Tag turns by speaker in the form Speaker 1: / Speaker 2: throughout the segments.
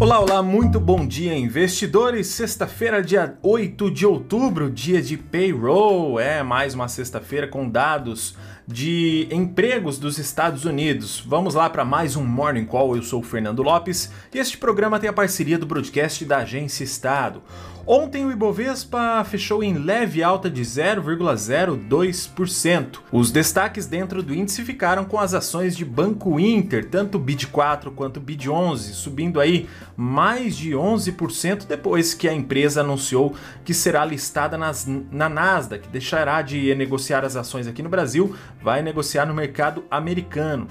Speaker 1: Olá, olá, muito bom dia, investidores. Sexta-feira, dia 8 de outubro, dia de payroll. É mais uma sexta-feira com dados de empregos dos Estados Unidos. Vamos lá para mais um Morning Call. Eu sou o Fernando Lopes e este programa tem a parceria do broadcast da Agência Estado. Ontem o Ibovespa fechou em leve alta de 0,02%. Os destaques dentro do índice ficaram com as ações de Banco Inter, tanto BID4 quanto BID11, subindo aí mais de 11% depois que a empresa anunciou que será listada nas, na Nasdaq, deixará de negociar as ações aqui no Brasil, vai negociar no mercado americano.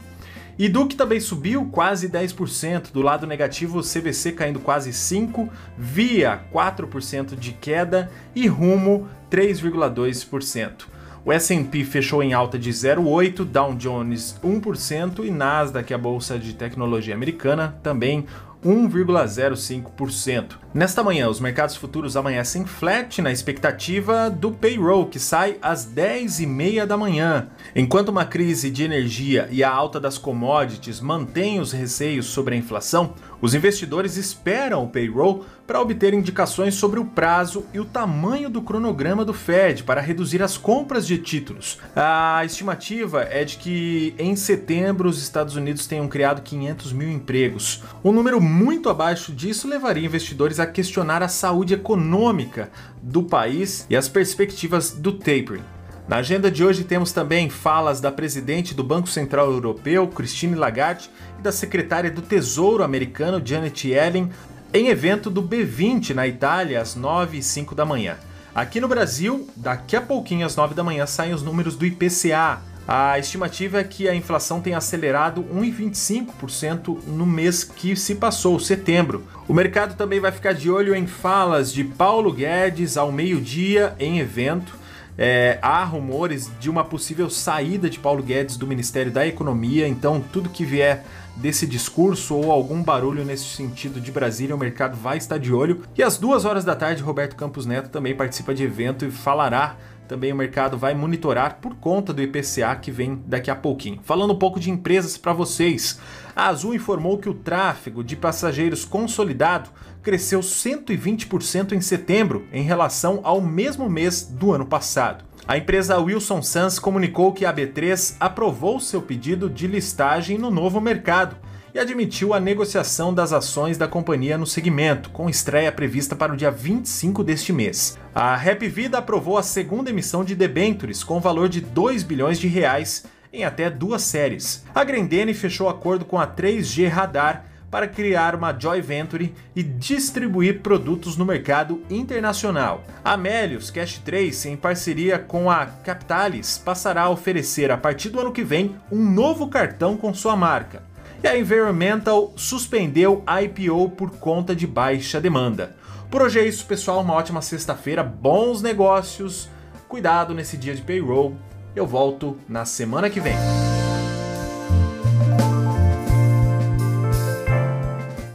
Speaker 1: E Duque também subiu quase 10%, do lado negativo CVC caindo quase 5%, Via 4% de queda e Rumo 3,2%. O S&P fechou em alta de 0,8%, Dow Jones 1% e Nasdaq, a bolsa de tecnologia americana, também 1,05%. Nesta manhã, os mercados futuros amanhecem flat na expectativa do payroll, que sai às 10h30 da manhã. Enquanto uma crise de energia e a alta das commodities mantêm os receios sobre a inflação, os investidores esperam o payroll para obter indicações sobre o prazo e o tamanho do cronograma do Fed para reduzir as compras de títulos. A estimativa é de que em setembro os Estados Unidos tenham criado 500 mil empregos. Um número muito abaixo disso levaria investidores a questionar a saúde econômica do país e as perspectivas do tapering. Na agenda de hoje temos também falas da presidente do Banco Central Europeu, Christine Lagarde, e da secretária do Tesouro americano, Janet Yellen, em evento do B20 na Itália, às 9 e 5 da manhã. Aqui no Brasil, daqui a pouquinho, às 9 da manhã, saem os números do IPCA. A estimativa é que a inflação tenha acelerado 1,25% no mês que se passou, setembro. O mercado também vai ficar de olho em falas de Paulo Guedes ao meio-dia em evento é, há rumores de uma possível saída de Paulo Guedes do Ministério da Economia, então tudo que vier desse discurso ou algum barulho nesse sentido de Brasília, o mercado vai estar de olho. E às duas horas da tarde, Roberto Campos Neto também participa de evento e falará também o mercado vai monitorar por conta do IPCA que vem daqui a pouquinho. Falando um pouco de empresas para vocês, a Azul informou que o tráfego de passageiros consolidado cresceu 120% em setembro em relação ao mesmo mês do ano passado. A empresa Wilson Sons comunicou que a B3 aprovou seu pedido de listagem no novo mercado e admitiu a negociação das ações da companhia no segmento, com estreia prevista para o dia 25 deste mês. A Rap Vida aprovou a segunda emissão de debentures com valor de 2 bilhões de reais em até duas séries. A Grendene fechou acordo com a 3G Radar para criar uma joint venture e distribuir produtos no mercado internacional. A Melius Cash 3, em parceria com a Capitalis, passará a oferecer a partir do ano que vem um novo cartão com sua marca e a Environmental suspendeu a IPO por conta de baixa demanda. Por hoje é isso, pessoal. Uma ótima sexta-feira, bons negócios, cuidado nesse dia de payroll. Eu volto na semana que vem.